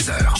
13h.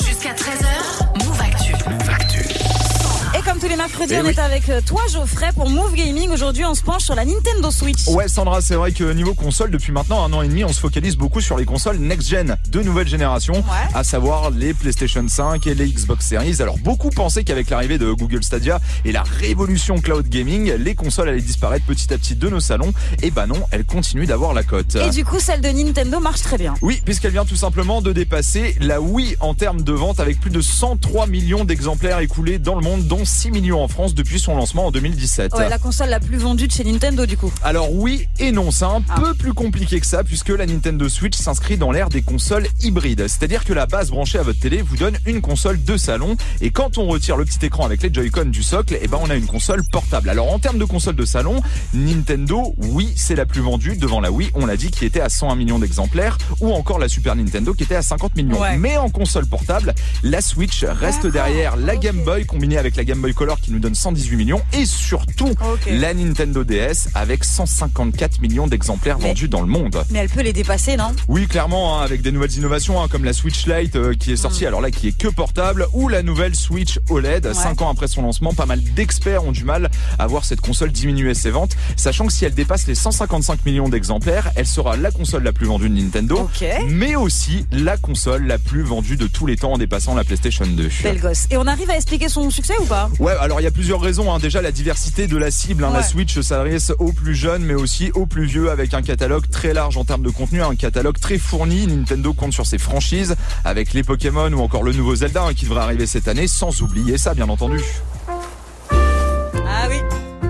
Les mercredis, Eh on oui. est avec euh, toi Geoffrey pour Move Gaming. Aujourd'hui, on se penche sur la Nintendo Switch. Ouais Sandra, c'est vrai que niveau console, depuis maintenant un an et demi, on se focalise beaucoup sur les consoles next-gen de nouvelle génération, Ouais. à savoir les PlayStation 5 et les Xbox Series. Alors beaucoup pensaient qu'avec l'arrivée de Google Stadia et la révolution cloud gaming, les consoles allaient disparaître petit à petit de nos salons. Et bah non, elles continuent d'avoir la cote. Et du coup, celle de Nintendo marche très bien. Oui, puisqu'elle vient tout simplement de dépasser la Wii en termes de vente avec plus de 103 millions d'exemplaires écoulés dans le monde, dont 6 millions en France depuis son lancement en 2017. Ouais, la console la plus vendue de chez Nintendo, du coup. Alors oui et non, c'est un Ah. peu plus compliqué que ça puisque la Nintendo Switch s'inscrit dans l'ère des consoles hybrides. C'est-à-dire que la base branchée à votre télé vous donne une console de salon et quand on retire le petit écran avec les Joy-Con du socle, eh ben on a une console portable. Alors en termes de console de salon, Nintendo, oui, c'est la plus vendue devant la Wii, on l'a dit qui était à 101 millions d'exemplaires ou encore la Super Nintendo qui était à 50 millions. Ouais. Mais en console portable, la Switch reste derrière la. Game Boy combinée avec la Game Boy Color qui nous donne 118 millions et surtout la Nintendo DS avec 154 millions d'exemplaires Mais- vendus dans le monde. Mais elle peut les dépasser, non? Oui, clairement, hein, avec des nouvelles innovations hein, comme la Switch Lite euh, qui est sortie, alors là qui est que portable, ou la nouvelle Switch OLED. Ouais. Cinq ans après son lancement, pas mal d'experts ont du mal à voir cette console diminuer ses ventes, sachant que si elle dépasse les 155 millions d'exemplaires, elle sera la console la plus vendue de Nintendo, mais aussi la console la plus vendue de tous les temps en dépassant la PlayStation 2. Belle gosse. Et on arrive à expliquer son succès ou pas? Ouais, alors il y a plusieurs raisons. Hein. Déjà la diversité de la cible. hein. La. Switch s'adresse aux plus jeunes, mais aussi aux plus vieux, avec un catalogue très large en termes de contenu, un catalogue très fourni. Nintendo compte sur ses franchises, avec les Pokémon ou encore le nouveau Zelda hein, qui devrait arriver cette année, sans oublier ça, bien entendu.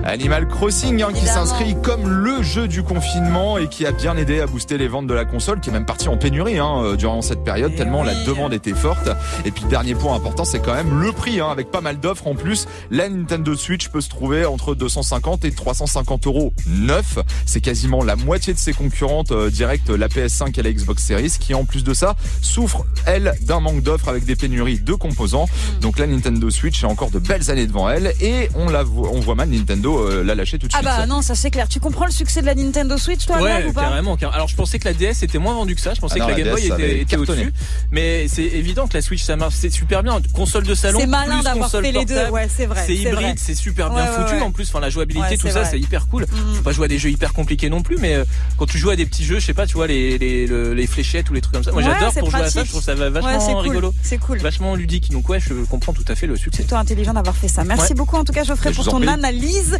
Animal Crossing, hein, qui s'inscrit comme le jeu du confinement et qui a bien aidé à booster les ventes de la console, qui est même partie en pénurie hein, euh, durant cette période, Eh tellement la demande était forte. Et puis dernier point important, c'est quand même le prix, hein, avec pas mal d'offres en plus. La Nintendo Switch peut se trouver entre 250 et 350 euros neuf. C'est quasiment la moitié de ses concurrentes euh, directes, la PS5 et la Xbox Series, qui en plus de ça souffrent elle d'un manque d'offres avec des pénuries de composants. Donc la Nintendo Switch a encore de belles années devant elle et on la voit, on voit mal Nintendo euh, la lâcher tout de Ah suite. bah non, ça c'est clair. Tu comprends le succès de la Nintendo Switch, toi, Ouais, ou pas? carrément, carrément. Alors je pensais que la DS était moins vendue que ça. Je pensais Ah non, que la la Game Boy DS était, était au-dessus. Mais c'est évident que la Switch ça marche. C'est super bien. Console de salon. C'est malin plus d'avoir fait les deux. Ouais, c'est vrai. C'est vrai. hybride, c'est super bien Ouais, foutu ouais. en plus. Enfin la jouabilité, Ouais, tout ça, c'est hyper cool. Mhm. Faut pas jouer à des jeux hyper compliqués non plus, mais euh, quand tu joues à des petits jeux, je sais pas, tu vois les les, le- les fléchettes ou les trucs comme ça. Moi j'adore pour jouer à ça. Je trouve ça vachement cool. rigolo, C'est cool. vachement ludique. Donc ouais, je comprends tout à fait le succès. Plutôt intelligent d'avoir fait ça. Merci beaucoup en tout cas Geoffrey pour ton analyse.